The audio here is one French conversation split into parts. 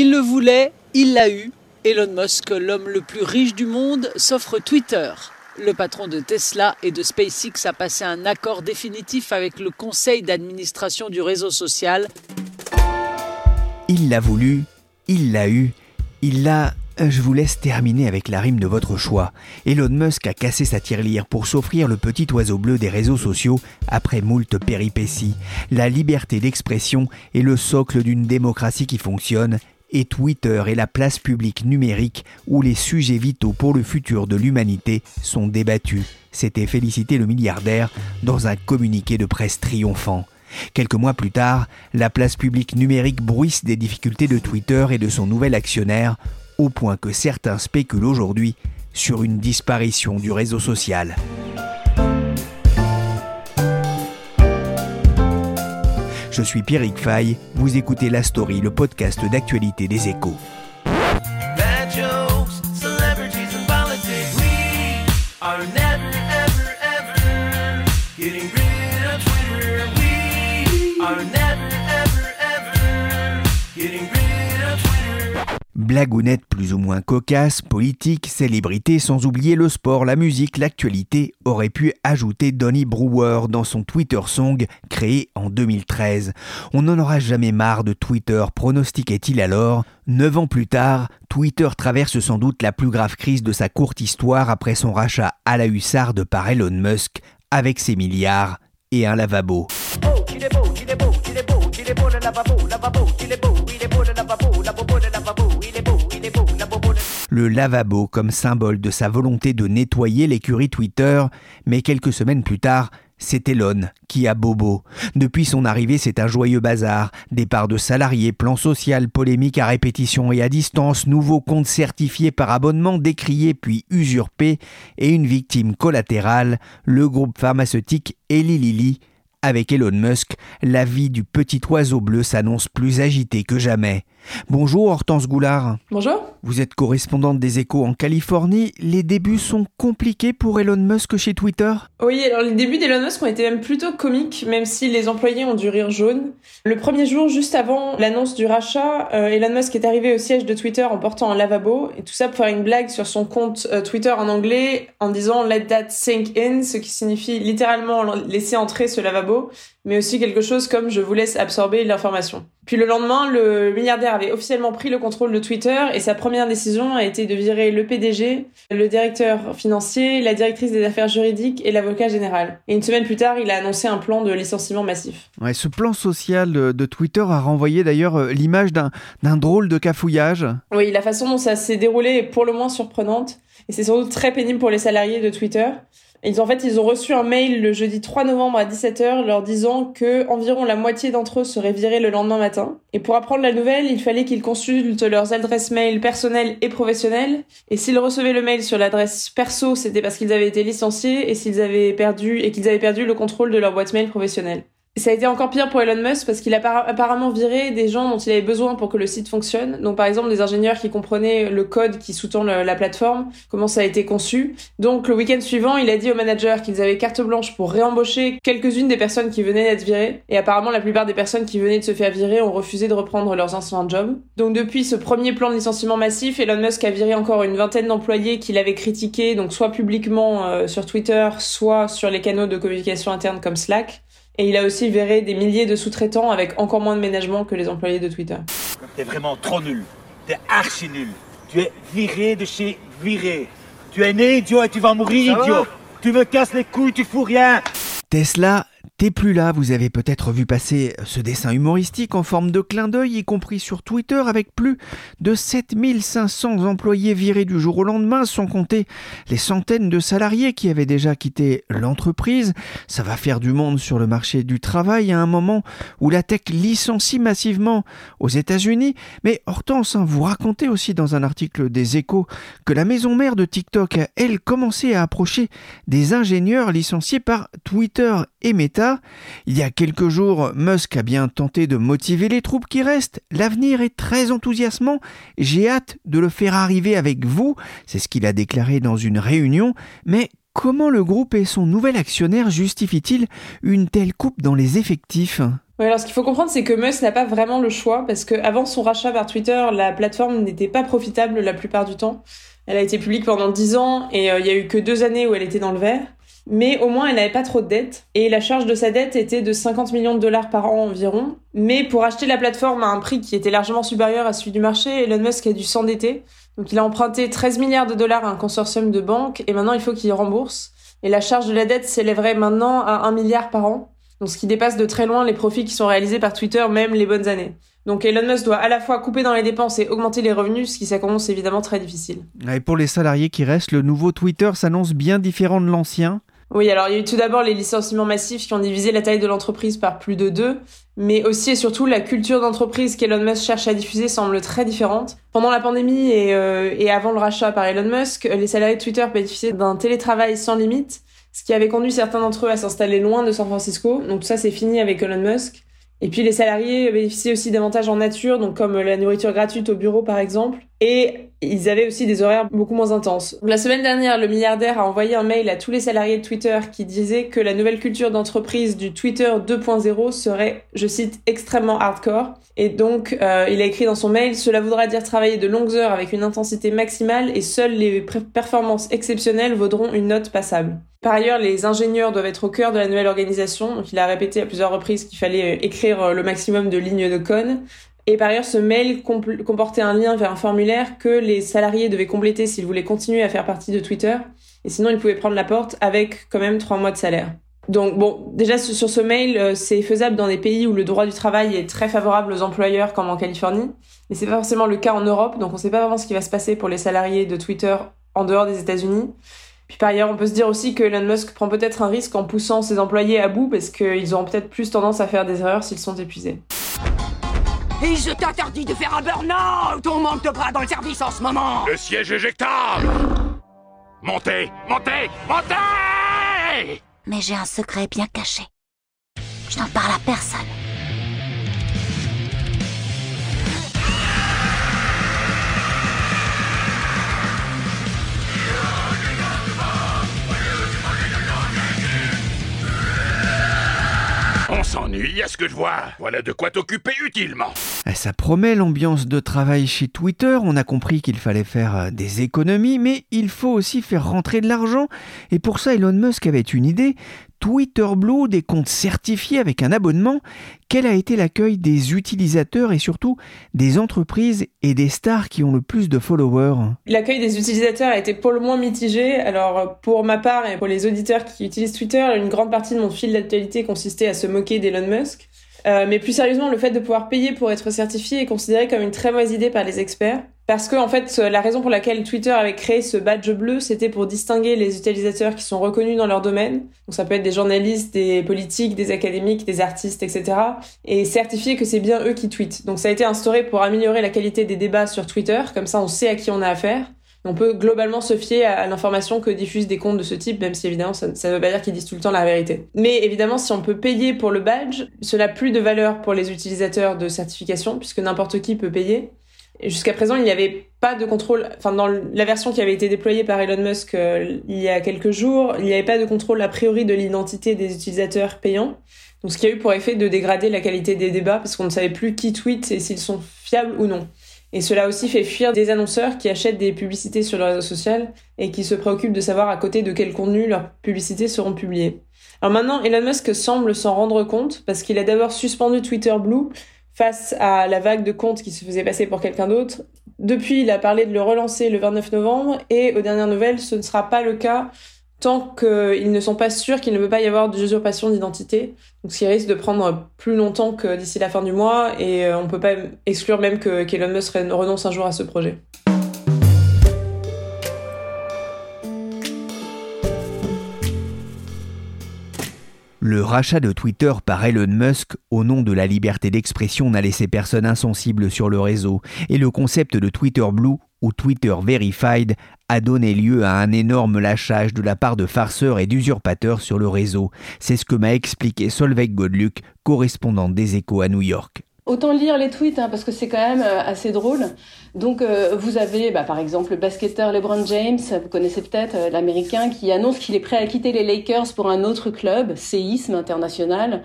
Il le voulait, il l'a eu. Elon Musk, l'homme le plus riche du monde, s'offre Twitter. Le patron de Tesla et de SpaceX a passé un accord définitif avec le conseil d'administration du réseau social. Il l'a voulu, il l'a eu, il l'a... Euh, je vous laisse terminer avec la rime de votre choix. Elon Musk a cassé sa tirelire pour s'offrir le petit oiseau bleu des réseaux sociaux après moult péripéties. La liberté d'expression est le socle d'une démocratie qui fonctionne et Twitter est la place publique numérique où les sujets vitaux pour le futur de l'humanité sont débattus. C'était félicité le milliardaire dans un communiqué de presse triomphant. Quelques mois plus tard, la place publique numérique bruisse des difficultés de Twitter et de son nouvel actionnaire, au point que certains spéculent aujourd'hui sur une disparition du réseau social. Je suis Pierrick Fay, vous écoutez La Story, le podcast d'actualité des échos. Blagounette plus ou moins cocasse, politique, célébrité, sans oublier le sport, la musique, l'actualité, aurait pu ajouter Donny Brewer dans son Twitter Song créé en 2013. On n'en aura jamais marre de Twitter, pronostiquait-il alors. Neuf ans plus tard, Twitter traverse sans doute la plus grave crise de sa courte histoire après son rachat à la hussarde par Elon Musk, avec ses milliards et un lavabo. Comme symbole de sa volonté de nettoyer l'écurie Twitter, mais quelques semaines plus tard, c'est Elon qui a bobo. Depuis son arrivée, c'est un joyeux bazar. Départ de salariés, plan social, polémique à répétition et à distance, nouveaux comptes certifiés par abonnement décriés puis usurpés, et une victime collatérale, le groupe pharmaceutique Eli Lilly. Avec Elon Musk, la vie du petit oiseau bleu s'annonce plus agitée que jamais. Bonjour Hortense Goulard. Bonjour. Vous êtes correspondante des échos en Californie. Les débuts sont compliqués pour Elon Musk chez Twitter? Oui, alors les débuts d'Elon Musk ont été même plutôt comiques, même si les employés ont du rire jaune. Le premier jour, juste avant l'annonce du rachat, euh, Elon Musk est arrivé au siège de Twitter en portant un lavabo, et tout ça pour faire une blague sur son compte euh, Twitter en anglais en disant Let that sink in, ce qui signifie littéralement laisser entrer ce lavabo, mais aussi quelque chose comme je vous laisse absorber l'information. Puis le lendemain, le milliardaire avait officiellement pris le contrôle de Twitter et sa première décision a été de virer le PDG, le directeur financier, la directrice des affaires juridiques et l'avocat général. Et une semaine plus tard, il a annoncé un plan de licenciement massif. Ouais, ce plan social de Twitter a renvoyé d'ailleurs euh, l'image d'un drôle de cafouillage. Oui, la façon dont ça s'est déroulé est pour le moins surprenante et c'est surtout très pénible pour les salariés de Twitter. Ils, en fait, ils ont reçu un mail le jeudi 3 novembre à 17h leur disant que environ la moitié d'entre eux seraient virés le lendemain matin. Et pour apprendre la nouvelle, il fallait qu'ils consultent leurs adresses mail personnelles et professionnelles. Et s'ils recevaient le mail sur l'adresse perso, c'était parce qu'ils avaient été licenciés et s'ils avaient perdu et qu'ils avaient perdu le contrôle de leur boîte mail professionnelle ça a été encore pire pour Elon Musk parce qu'il a apparemment viré des gens dont il avait besoin pour que le site fonctionne. Donc par exemple des ingénieurs qui comprenaient le code qui sous-tend la plateforme, comment ça a été conçu. Donc le week-end suivant, il a dit aux managers qu'ils avaient carte blanche pour réembaucher quelques-unes des personnes qui venaient d'être virées. Et apparemment la plupart des personnes qui venaient de se faire virer ont refusé de reprendre leurs anciens jobs. Donc depuis ce premier plan de licenciement massif, Elon Musk a viré encore une vingtaine d'employés qu'il avait critiqués, donc soit publiquement euh, sur Twitter, soit sur les canaux de communication interne comme Slack. Et il a aussi viré des milliers de sous-traitants avec encore moins de ménagement que les employés de Twitter. T'es vraiment trop nul. T'es archi nul. Tu es viré de chez viré. Tu es né idiot et tu vas mourir idiot. Tu me casses les couilles, tu fous rien. Tesla T'es plus là, vous avez peut-être vu passer ce dessin humoristique en forme de clin d'œil, y compris sur Twitter, avec plus de 7500 employés virés du jour au lendemain, sans compter les centaines de salariés qui avaient déjà quitté l'entreprise. Ça va faire du monde sur le marché du travail à un moment où la tech licencie massivement aux États-Unis. Mais Hortense, hein, vous racontez aussi dans un article des Échos que la maison mère de TikTok a, elle, commencé à approcher des ingénieurs licenciés par Twitter et Meta. Il y a quelques jours, Musk a bien tenté de motiver les troupes qui restent. L'avenir est très enthousiasmant. J'ai hâte de le faire arriver avec vous. C'est ce qu'il a déclaré dans une réunion. Mais comment le groupe et son nouvel actionnaire justifient-ils une telle coupe dans les effectifs? Alors ce qu'il faut comprendre, c'est que Musk n'a pas vraiment le choix parce qu'avant son rachat par Twitter, la plateforme n'était pas profitable la plupart du temps. Elle a été publique pendant 10 ans et euh, il y a eu que deux années où elle était dans le vert mais au moins elle n'avait pas trop de dettes et la charge de sa dette était de 50 millions de dollars par an environ. Mais pour acheter la plateforme à un prix qui était largement supérieur à celui du marché, Elon Musk a dû s'endetter. Donc il a emprunté 13 milliards de dollars à un consortium de banques et maintenant il faut qu'il rembourse. Et la charge de la dette s'élèverait maintenant à 1 milliard par an, donc ce qui dépasse de très loin les profits qui sont réalisés par Twitter même les bonnes années. Donc Elon Musk doit à la fois couper dans les dépenses et augmenter les revenus, ce qui s'annonce évidemment très difficile. Et pour les salariés qui restent, le nouveau Twitter s'annonce bien différent de l'ancien. Oui, alors il y a eu tout d'abord les licenciements massifs qui ont divisé la taille de l'entreprise par plus de deux, mais aussi et surtout la culture d'entreprise qu'Elon Musk cherche à diffuser semble très différente. Pendant la pandémie et, euh, et avant le rachat par Elon Musk, les salariés de Twitter bénéficiaient d'un télétravail sans limite, ce qui avait conduit certains d'entre eux à s'installer loin de San Francisco. Donc ça c'est fini avec Elon Musk. Et puis les salariés bénéficiaient aussi d'avantages en nature, donc comme la nourriture gratuite au bureau par exemple. Et ils avaient aussi des horaires beaucoup moins intenses. la semaine dernière, le milliardaire a envoyé un mail à tous les salariés de Twitter qui disait que la nouvelle culture d'entreprise du Twitter 2.0 serait, je cite, extrêmement hardcore. Et donc, euh, il a écrit dans son mail, cela voudra dire travailler de longues heures avec une intensité maximale et seules les performances exceptionnelles vaudront une note passable. Par ailleurs, les ingénieurs doivent être au cœur de la nouvelle organisation. Donc, il a répété à plusieurs reprises qu'il fallait euh, écrire euh, le maximum de lignes de code. Et par ailleurs, ce mail comportait un lien vers un formulaire que les salariés devaient compléter s'ils voulaient continuer à faire partie de Twitter. Et sinon, ils pouvaient prendre la porte avec quand même trois mois de salaire. Donc bon, déjà sur ce mail, euh, c'est faisable dans des pays où le droit du travail est très favorable aux employeurs, comme en Californie. Mais c'est pas forcément le cas en Europe, donc on sait pas vraiment ce qui va se passer pour les salariés de Twitter en dehors des États-Unis. Puis par ailleurs, on peut se dire aussi que Elon Musk prend peut-être un risque en poussant ses employés à bout parce qu'ils auront peut-être plus tendance à faire des erreurs s'ils sont épuisés. Et je t'interdis de faire un burn-out On manque de bras dans le service en ce moment Le siège éjectable Montez Montez Montez Mais j'ai un secret bien caché. Je n'en parle à personne. S'ennuie à ce que je vois. Voilà de quoi t'occuper utilement. Eh, ça promet l'ambiance de travail chez Twitter. On a compris qu'il fallait faire euh, des économies, mais il faut aussi faire rentrer de l'argent. Et pour ça, Elon Musk avait une idée. Twitter Blue, des comptes certifiés avec un abonnement. Quel a été l'accueil des utilisateurs et surtout des entreprises et des stars qui ont le plus de followers? L'accueil des utilisateurs a été pour le moins mitigé. Alors pour ma part et pour les auditeurs qui utilisent Twitter, une grande partie de mon fil d'actualité consistait à se moquer d'Elon Musk. Euh, mais plus sérieusement, le fait de pouvoir payer pour être certifié est considéré comme une très mauvaise idée par les experts. Parce que, en fait, la raison pour laquelle Twitter avait créé ce badge bleu, c'était pour distinguer les utilisateurs qui sont reconnus dans leur domaine. Donc ça peut être des journalistes, des politiques, des académiques, des artistes, etc. Et certifier que c'est bien eux qui tweetent. Donc ça a été instauré pour améliorer la qualité des débats sur Twitter. Comme ça, on sait à qui on a affaire. On peut globalement se fier à, l'information que diffusent des comptes de ce type, même si évidemment ça ne veut pas dire qu'ils disent tout le temps la vérité. Mais évidemment, si on peut payer pour le badge, cela n'a plus de valeur pour les utilisateurs de certification, puisque n'importe qui peut payer. Jusqu'à présent, il n'y avait pas de contrôle. Enfin, dans la version qui avait été déployée par Elon Musk euh, il y a quelques jours, il n'y avait pas de contrôle a priori de l'identité des utilisateurs payants. Donc, ce qui a eu pour effet de dégrader la qualité des débats parce qu'on ne savait plus qui tweet et s'ils sont fiables ou non. Et cela aussi fait fuir des annonceurs qui achètent des publicités sur le réseau social et qui se préoccupent de savoir à côté de quel contenu leurs publicités seront publiées. Alors maintenant, Elon Musk semble s'en rendre compte parce qu'il a d'abord suspendu Twitter Blue face à la vague de comptes qui se faisait passer pour quelqu'un d'autre. Depuis, il a parlé de le relancer le 29 novembre et aux dernières nouvelles, ce ne sera pas le cas tant qu'ils ne sont pas sûrs qu'il ne peut pas y avoir d'usurpation d'identité. Ce qui risque de prendre plus longtemps que d'ici la fin du mois, et euh, on ne peut pas exclure même que qu'Elon Musk renonce un jour à ce projet. Le rachat de Twitter par Elon Musk au nom de la liberté d'expression n'a laissé personne insensible sur le réseau et le concept de Twitter Blue ou Twitter Verified a donné lieu à un énorme lâchage de la part de farceurs et d'usurpateurs sur le réseau. C'est ce que m'a expliqué Solveig Godluc, correspondante des échos à New York. Autant lire les tweets hein, parce que c'est quand même euh, assez drôle. Donc euh, vous avez bah, par exemple le basketteur LeBron James, vous connaissez peut-être euh, l'américain qui annonce qu'il est prêt à quitter les Lakers pour un autre club, séisme international,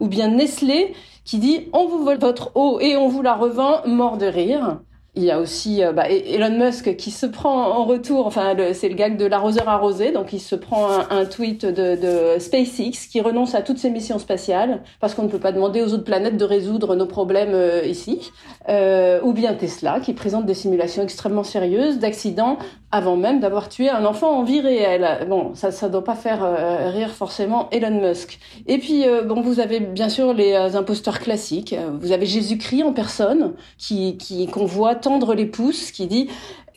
ou bien Nestlé qui dit on vous vole votre eau et on vous la revend, mort de rire. Il y a aussi euh, bah, Elon Musk qui se prend en retour, enfin c'est le gag de l'arroseur arrosé, donc il se prend un, tweet de, de, SpaceX qui renonce à toutes ses missions spatiales parce qu'on ne peut pas demander aux autres planètes de résoudre nos problèmes euh, ici, euh, ou bien Tesla qui présente des simulations extrêmement sérieuses d'accidents avant même d'avoir tué un enfant en vie réelle. Bon, ça ça doit pas faire euh, rire forcément Elon Musk. Et puis bon, vous avez bien sûr les imposteurs classiques. Vous avez Jésus-Christ en personne qui qui qu'on voit tendre les pouces, qui dit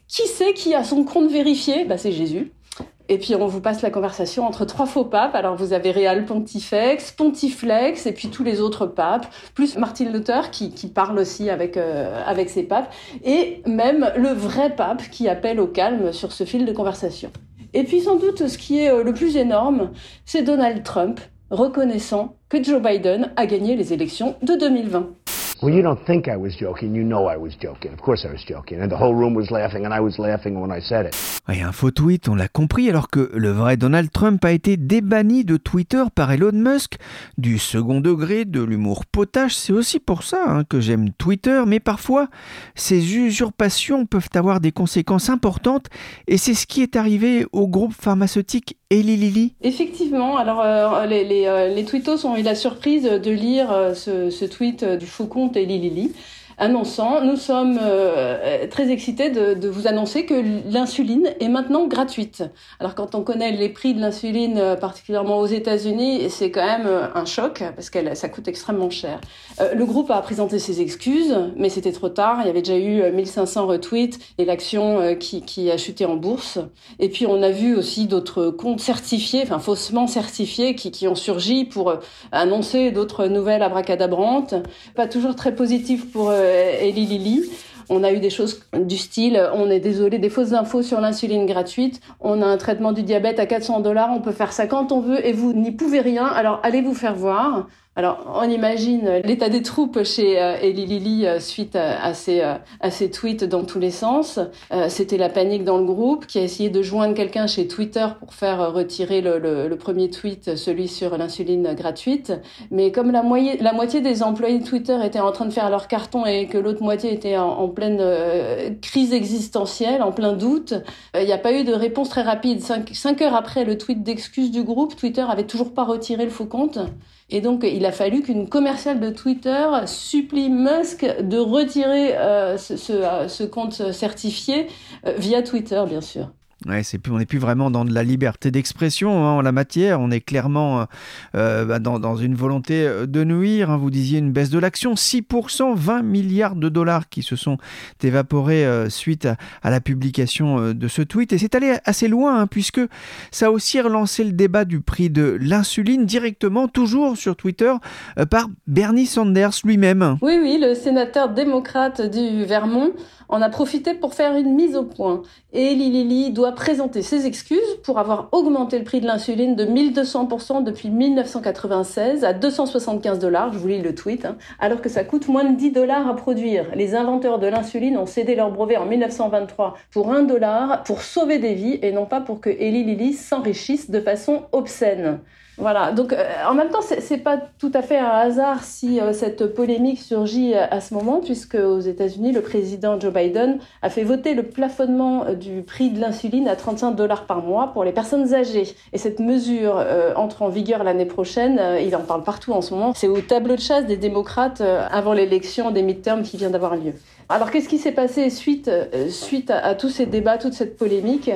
qui c'est qui a son compte vérifié? Bah c'est Jésus. Et puis on vous passe la conversation entre trois faux papes. Alors vous avez Réal Pontifex, Pontiflex et puis tous les autres papes, plus Martin Luther qui, qui parle aussi avec euh, avec ses papes, et même le vrai pape qui appelle au calme sur ce fil de conversation. Et puis sans doute ce qui est euh, le plus énorme, c'est Donald Trump reconnaissant que Joe Biden a gagné les élections de 2020. Well, you don't think I was joking. You know I was joking. Of course I was joking. And the whole room was laughing, and I was laughing when I said it. Et un faux tweet, on l'a compris, alors que le vrai Donald Trump a été débanni de Twitter par Elon Musk. Du second degré, de l'humour potache, c'est aussi pour ça hein, que j'aime Twitter. Mais parfois, ces usurpations peuvent avoir des conséquences importantes. Et c'est ce qui est arrivé au groupe pharmaceutique Eli Lilly. Effectivement. Alors, euh, les, les, euh, les tweetos ont eu la surprise de lire euh, ce, tweet du faucon et Lili annonçant Nous sommes euh, très excités de, vous annoncer que l'insuline est maintenant gratuite. Alors quand on connaît les prix de l'insuline, euh, particulièrement aux États-Unis, c'est quand même euh, un choc parce que ça coûte extrêmement cher. le groupe a présenté ses excuses, mais c'était trop tard. Il y avait déjà eu 1500 retweets et l'action qui, a chuté en bourse. Et puis on a vu aussi d'autres comptes certifiés, enfin faussement certifiés, qui, qui ont surgi pour annoncer d'autres nouvelles abracadabrantes. Pas toujours très positives pour Eli Lilly. On a eu des choses du style, on est désolé, des fausses infos sur l'insuline gratuite, on a un traitement du diabète à 400 dollars, on peut faire ça quand on veut et vous n'y pouvez rien, alors allez vous faire voir. Alors, on imagine l'état des troupes chez euh, Eli Lilly euh, suite euh, à ces tweets dans tous les sens. C'était la panique dans le groupe qui a essayé de joindre quelqu'un chez Twitter pour faire retirer le, premier tweet, celui sur l'insuline gratuite. Mais comme la, moitié des employés de Twitter étaient en train de faire leur carton et que l'autre moitié était en, pleine crise existentielle, en plein doute, il n'y a pas eu de réponse très rapide. Cinq, cinq heures après le tweet d'excuse du groupe, Twitter avait toujours pas retiré le faux compte. Et donc, il a fallu qu'une commerciale de Twitter supplie Musk de retirer euh, euh, ce, compte certifié euh, via Twitter, bien sûr. Ouais, c'est plus, on n'est plus vraiment dans de la liberté d'expression hein, en la matière. On est clairement euh, bah, dans, dans, une volonté euh, de nuire. Hein. Vous disiez une baisse de l'action, 6%, 20 milliards de dollars qui se sont évaporés euh, suite à, la publication euh, de ce tweet. Et c'est allé assez loin, hein, puisque ça a aussi relancé le débat du prix de l'insuline directement, toujours sur Twitter, euh, par Bernie Sanders lui-même. Oui, oui, le sénateur démocrate du Vermont en a profité pour faire une mise au point. Et Lili doit présenter ses excuses pour avoir augmenté le prix de l'insuline de 1200% depuis 1996 à 275 dollars, je vous lis le tweet, hein, alors que ça coûte moins de 10 dollars à produire. Les inventeurs de l'insuline ont cédé leur brevet en 1923 pour 1 dollar pour sauver des vies et non pas pour que Eli Lilly s'enrichisse de façon obscène. Voilà, donc euh, en même temps, c'est pas tout à fait un hasard si euh, cette polémique surgit euh, à ce moment, puisque aux États-Unis, le président Joe Biden a fait voter le plafonnement du prix de l'insuline à 35 dollars par mois pour les personnes âgées. Et cette mesure entre en vigueur l'année prochaine. il en parle partout en ce moment. C'est au tableau de chasse des démocrates avant l'élection des midterms qui vient d'avoir lieu. Alors qu'est-ce qui s'est passé suite, suite à, à tous ces débats, toute cette polémique?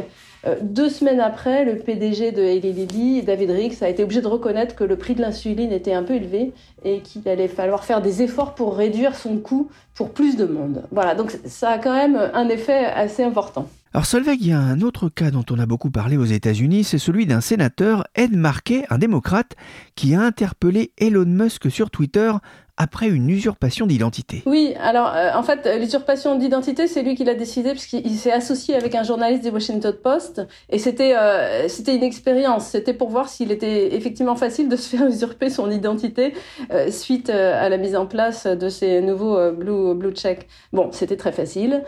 Euh, deux semaines après, le PDG de Eli Lilly, David Ricks, a été obligé de reconnaître que le prix de l'insuline était un peu élevé et qu'il allait falloir faire des efforts pour réduire son coût pour plus de monde. Voilà, donc ça a quand même un effet assez important. Alors Solveig, il y a un autre cas dont on a beaucoup parlé aux États-Unis, c'est celui d'un sénateur, Ed Markey, un démocrate, qui a interpellé Elon Musk sur Twitter après une usurpation d'identité. Oui, alors euh, en fait, l'usurpation d'identité, c'est lui qui l'a décidé puisqu'il s'est associé avec un journaliste du Washington Post et c'était euh, c'était une expérience, c'était pour voir s'il était effectivement facile de se faire usurper son identité euh, suite à la mise en place de ces nouveaux blue blue check. Bon, c'était très facile.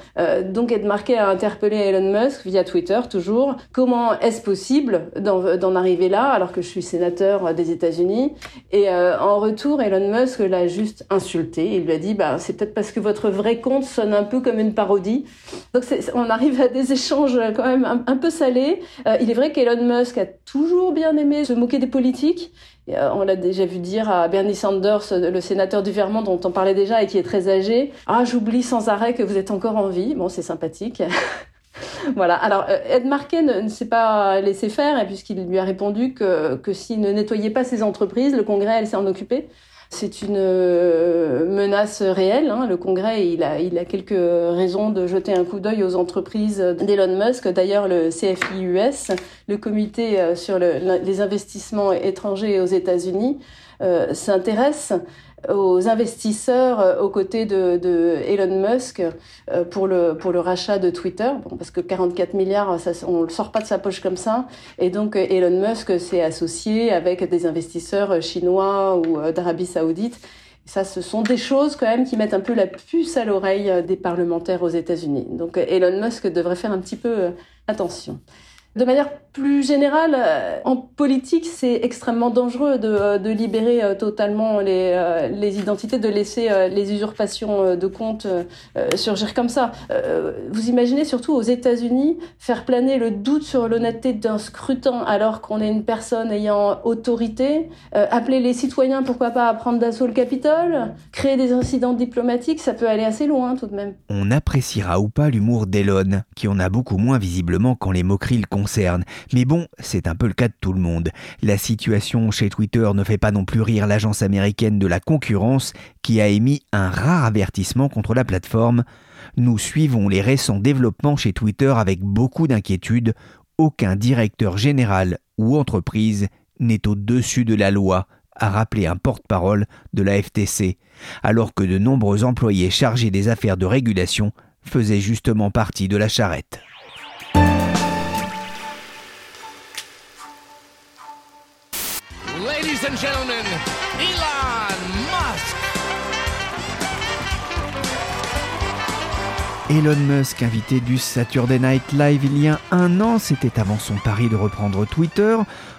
donc Ed Markey a interpellé Elon Musk via Twitter toujours. Comment est-ce possible d'en arriver là alors que je suis sénateur des États-Unis? Et en retour, Elon Musk l'a juste insulté. Il lui a dit, bah, c'est peut-être parce que votre vrai compte sonne un peu comme une parodie. Donc on arrive à des échanges quand même un, peu salés. Euh, il est vrai qu'Elon Musk a toujours bien aimé se moquer des politiques. Euh, on l'a déjà vu dire à Bernie Sanders, le sénateur du Vermont dont on parlait déjà et qui est très âgé, ah j'oublie sans arrêt que vous êtes encore en vie. Bon, c'est sympathique. voilà. Alors, euh, Ed Markey ne, s'est pas laissé faire, puisqu'il lui a répondu que, que s'il ne nettoyait pas ses entreprises, le Congrès, elle s'est en occupé. C'est une euh, menace réelle. Hein. Le Congrès, il a, il a quelques raisons de jeter un coup d'œil aux entreprises d'Elon Musk. D'ailleurs, le CFIUS, le comité euh, sur les investissements étrangers aux États-Unis, euh, s'intéresse aux investisseurs euh, aux côtés de, de Elon Musk euh, pour le pour le rachat de Twitter bon, parce que 44 milliards ça on le sort pas de sa poche comme ça et donc euh, Elon Musk s'est associé avec des investisseurs chinois ou d'Arabie Saoudite ça, ce sont des choses quand même qui mettent un peu la puce à l'oreille des parlementaires aux États-Unis. Donc Elon Musk devrait faire un petit peu attention. De manière plus générale, euh, en politique, c'est extrêmement dangereux de, euh, de libérer euh, totalement les, les, identités, de laisser les usurpations de comptes surgir comme ça. Vous imaginez surtout aux États-Unis faire planer le doute sur l'honnêteté d'un scrutin alors qu'on est une personne ayant autorité, appeler les citoyens, pourquoi pas, à prendre d'assaut le Capitole, créer des incidents diplomatiques, ça peut aller assez loin tout de même. On appréciera ou pas l'humour d'Elon, qui en a beaucoup moins visiblement quand les moqueries le concernent. Mais bon, c'est un peu le cas de tout le monde. La situation chez Twitter ne fait pas non plus rire l'agence américaine de la concurrence qui a émis un rare avertissement contre la plateforme. Nous suivons les récents développements chez Twitter avec beaucoup d'inquiétude. Aucun directeur général ou entreprise n'est au-dessus de la loi, a rappelé un porte-parole de la FTC, alors que de nombreux employés chargés des affaires de régulation faisaient justement partie de la charrette. And gentlemen, Elon Musk. Elon Musk, invité du Saturday Night Live il y a un an, c'était avant son pari de reprendre Twitter.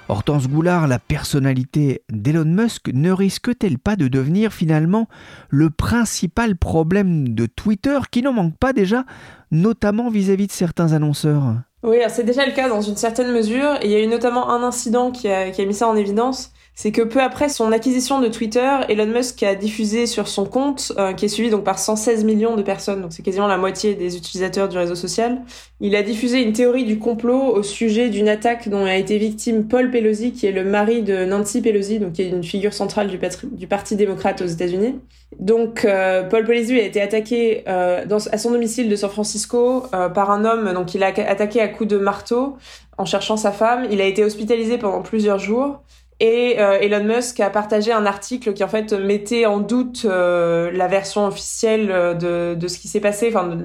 Hortense Goulard, la personnalité d'Elon Musk ne risque-t-elle pas de devenir finalement le principal problème de Twitter qui n'en manque pas déjà, notamment vis-à-vis de certains annonceurs? Oui, c'est déjà le cas dans une certaine mesure. Et il y a eu notamment un incident qui a, qui a mis ça en évidence c'est que peu après son acquisition de Twitter, Elon Musk a diffusé sur son compte, euh, qui est suivi donc par 116 millions de personnes, donc c'est quasiment la moitié des utilisateurs du réseau social, il a diffusé une théorie du complot au sujet d'une attaque dont a été victime Paul Pelosi, qui est le mari de Nancy Pelosi, donc qui est une figure centrale du, Parti démocrate aux États-Unis. Donc euh, Paul Pelosi a été attaqué euh, à son domicile de San Francisco par un homme, donc il a attaqué à coups de marteau en cherchant sa femme. Il a été hospitalisé pendant plusieurs jours. Et euh, Elon Musk a partagé un article qui en fait mettait en doute euh, la version officielle euh, de, de ce qui s'est passé, enfin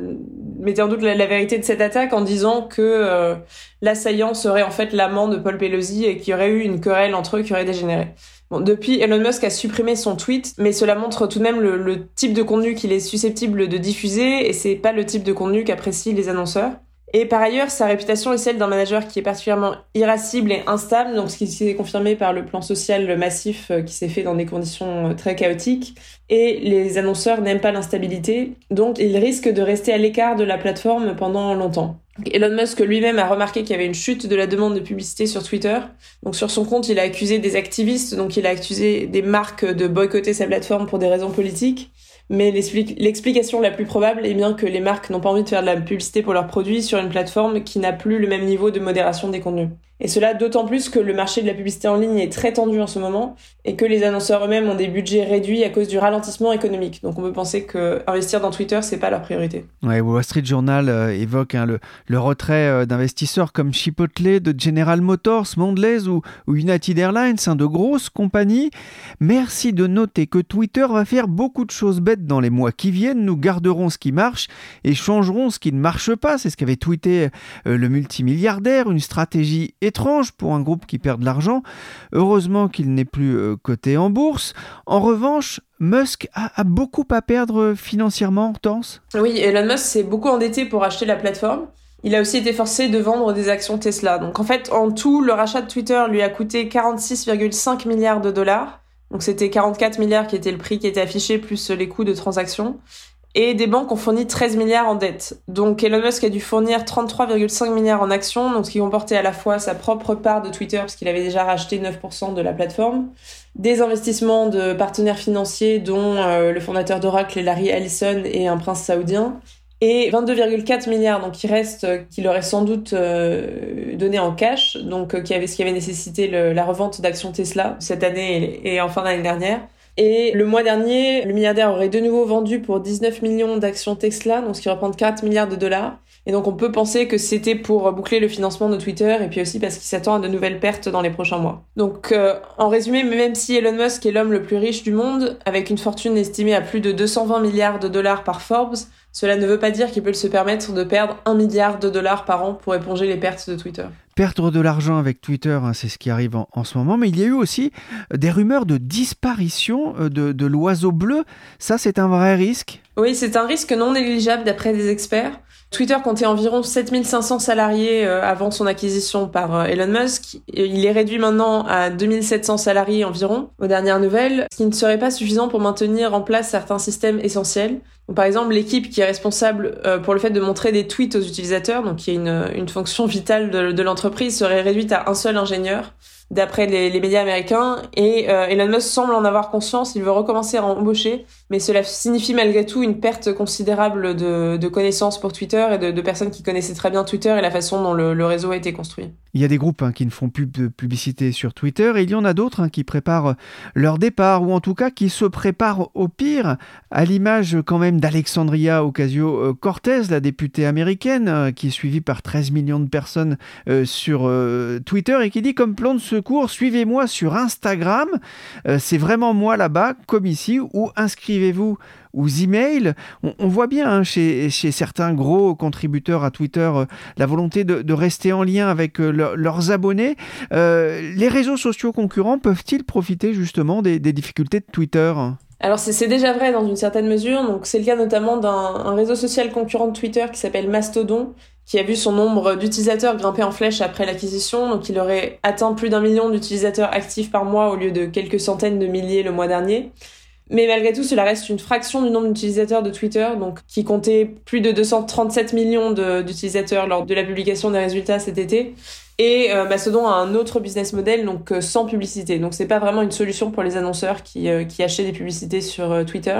mettait en doute la, vérité de cette attaque en disant que l'assaillant serait en fait l'amant de Paul Pelosi et qu'il y aurait eu une querelle entre eux qui aurait dégénéré. Bon, depuis, Elon Musk a supprimé son tweet, mais cela montre tout de même le, le type de contenu qu'il est susceptible de diffuser et c'est pas le type de contenu qu'apprécient les annonceurs. Et par ailleurs, sa réputation est celle d'un manager qui est particulièrement irascible et instable, donc ce qui s'est confirmé par le plan social massif euh, qui s'est fait dans des conditions euh, très chaotiques. Et les annonceurs n'aiment pas l'instabilité, donc ils risquent de rester à l'écart de la plateforme pendant longtemps. Elon Musk lui-même a remarqué qu'il y avait une chute de la demande de publicité sur Twitter. Donc sur son compte, il a accusé des activistes, donc il a accusé des marques de boycotter sa plateforme pour des raisons politiques. Mais l'explication la plus probable est bien que les marques n'ont pas envie de faire de la publicité pour leurs produits sur une plateforme qui n'a plus le même niveau de modération des contenus. Et cela d'autant plus que le marché de la publicité en ligne est très tendu en ce moment et que les annonceurs eux-mêmes ont des budgets réduits à cause du ralentissement économique. Donc on peut penser que investir dans Twitter, c'est pas leur priorité. Ouais, Wall Street Journal euh, évoque hein, le, retrait euh, d'investisseurs comme Chipotle, de General Motors, Mondelez ou, United Airlines, hein, de grosses compagnies. Merci de noter que Twitter va faire beaucoup de choses bêtes dans les mois qui viennent. Nous garderons ce qui marche et changerons ce qui ne marche pas. C'est ce qu'avait tweeté euh, le multimilliardaire, une stratégie étrange pour un groupe qui perd de l'argent. Heureusement qu'il n'est plus euh, coté en bourse. En revanche, Musk a, beaucoup à perdre financièrement, Hortense Oui, Elon Musk s'est beaucoup endetté pour acheter la plateforme. Il a aussi été forcé de vendre des actions Tesla. Donc en fait, en tout, le rachat de Twitter lui a coûté 46,5 milliards de dollars. Donc c'était 44 milliards qui était le prix qui était affiché plus les coûts de transaction et des banques ont fourni 13 milliards en dette. Donc Elon Musk a dû fournir 33,5 milliards en actions, donc ce qui comportait à la fois sa propre part de Twitter, parce qu'il avait déjà racheté 9% de la plateforme, des investissements de partenaires financiers, dont euh, le fondateur d'Oracle, Larry Ellison, et un prince saoudien, et 22,4 milliards, donc qui reste, euh, qu'il aurait sans doute euh, donné en cash, donc qui avait, ce qui avait nécessité la revente d'actions Tesla cette année et, et en fin d'année dernière. Et le mois dernier, le milliardaire aurait de nouveau vendu pour 19 millions d'actions Tesla, donc ce qui représente 4 milliards de dollars. Et donc on peut penser que c'était pour boucler le financement de Twitter et puis aussi parce qu'il s'attend à de nouvelles pertes dans les prochains mois. Donc euh, en résumé, même si Elon Musk est l'homme le plus riche du monde, avec une fortune estimée à plus de 220 milliards de dollars par Forbes, cela ne veut pas dire qu'il peut se permettre de perdre 1 milliard de dollars par an pour éponger les pertes de Twitter. Perdre de l'argent avec Twitter, hein, c'est ce qui arrive en, ce moment, mais il y a eu aussi des rumeurs de disparition euh, de, de l'oiseau bleu. Ça, c'est un vrai risque? Oui, c'est un risque non négligeable d'après des experts. Twitter comptait environ 7500 salariés euh, avant son acquisition par euh, Elon Musk. Il est réduit maintenant à 2700 salariés environ aux dernières nouvelles, ce qui ne serait pas suffisant pour maintenir en place certains systèmes essentiels. Par exemple, l'équipe qui est responsable euh, pour le fait de montrer des tweets aux utilisateurs, donc qui est une, fonction vitale de, l'entreprise, serait réduite à un seul ingénieur d'après les, médias américains. Et euh, Elon Musk semble en avoir conscience, il veut recommencer à embaucher, mais cela signifie malgré tout une perte considérable de, connaissances pour Twitter et de, personnes qui connaissaient très bien Twitter et la façon dont le, réseau a été construit. Il y a des groupes hein, qui ne font plus de publicité sur Twitter il y en a d'autres hein, qui préparent leur départ ou en tout cas qui se préparent au pire, à l'image quand même d'Alexandria Ocasio-Cortez, la députée américaine euh, qui est suivie par 13 millions de personnes euh, sur Twitter et qui dit comme plan de ce suivez-moi sur Instagram. Euh, c'est vraiment moi là-bas, comme ici, ou inscrivez-vous aux emails. On, on voit bien hein, chez, certains gros contributeurs à Twitter euh, la volonté de, rester en lien avec euh, leurs abonnés. les réseaux sociaux concurrents peuvent-ils profiter justement des, difficultés de Twitter? Alors c'est déjà vrai dans une certaine mesure, donc c'est le cas notamment d'un réseau social concurrent de Twitter qui s'appelle Mastodon, qui a vu son nombre d'utilisateurs grimper en flèche après l'acquisition. Donc il aurait atteint plus d'un million d'utilisateurs actifs par mois au lieu de quelques centaines de milliers le mois dernier. Mais malgré tout, cela reste une fraction du nombre d'utilisateurs de Twitter, donc qui comptait plus de 237 millions d'utilisateurs lors de la publication des résultats cet été. Et euh, a un autre business model, donc euh, sans publicité. Donc c'est pas vraiment une solution pour les annonceurs qui, euh, qui achètent des publicités sur euh, Twitter.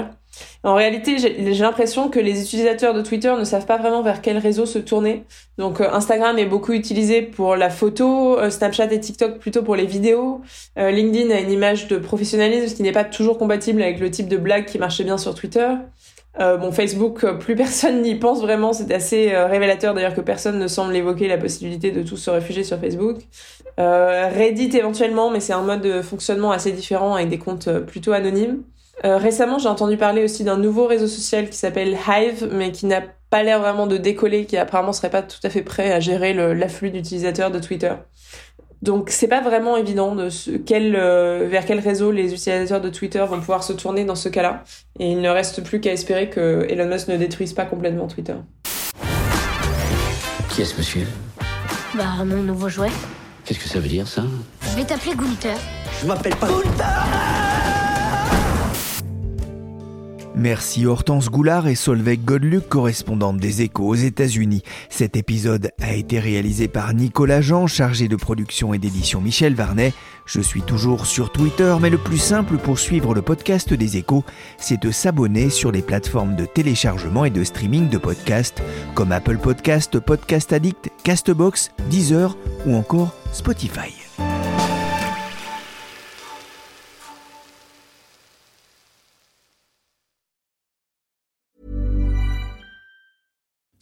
En réalité, j'ai l'impression que les utilisateurs de Twitter ne savent pas vraiment vers quel réseau se tourner. Donc Instagram est beaucoup utilisé pour la photo, Snapchat et TikTok plutôt pour les vidéos. LinkedIn a une image de professionnalisme qui n'est pas toujours compatible avec le type de blague qui marchait bien sur Twitter. Euh, bon, Facebook, euh, plus personne n'y pense vraiment. C'est assez euh, révélateur d'ailleurs que personne ne semble évoquer la possibilité de tous se réfugier sur Facebook. Euh, Reddit éventuellement, mais c'est un mode de fonctionnement assez différent avec des comptes plutôt anonymes. récemment, j'ai entendu parler aussi d'un nouveau réseau social qui s'appelle Hive, mais qui n'a pas l'air vraiment de décoller, qui apparemment serait pas tout à fait prêt à gérer l'afflux d'utilisateurs de Twitter. Donc c'est pas vraiment évident de ce, quel, euh, vers quel réseau les utilisateurs de Twitter vont pouvoir se tourner dans ce cas-là. Et il ne reste plus qu'à espérer que Elon Musk ne détruise pas complètement Twitter. Qui est ce monsieur? Bah mon nouveau jouet. Qu'est-ce que ça veut dire ça? Je vais t'appeler Gunther. Je m'appelle pas Gunther Merci Hortense Goulard et Solveig Godluc, correspondantes des Échos aux États-Unis. Cet épisode a été réalisé par Nicolas Jean, chargé de production et d'édition Michel Varnet. Je suis toujours sur Twitter, mais le plus simple pour suivre le podcast des Échos, c'est de s'abonner sur les plateformes de téléchargement et de streaming de podcasts comme Apple Podcast, Podcast Addict, Castbox, Deezer ou encore Spotify.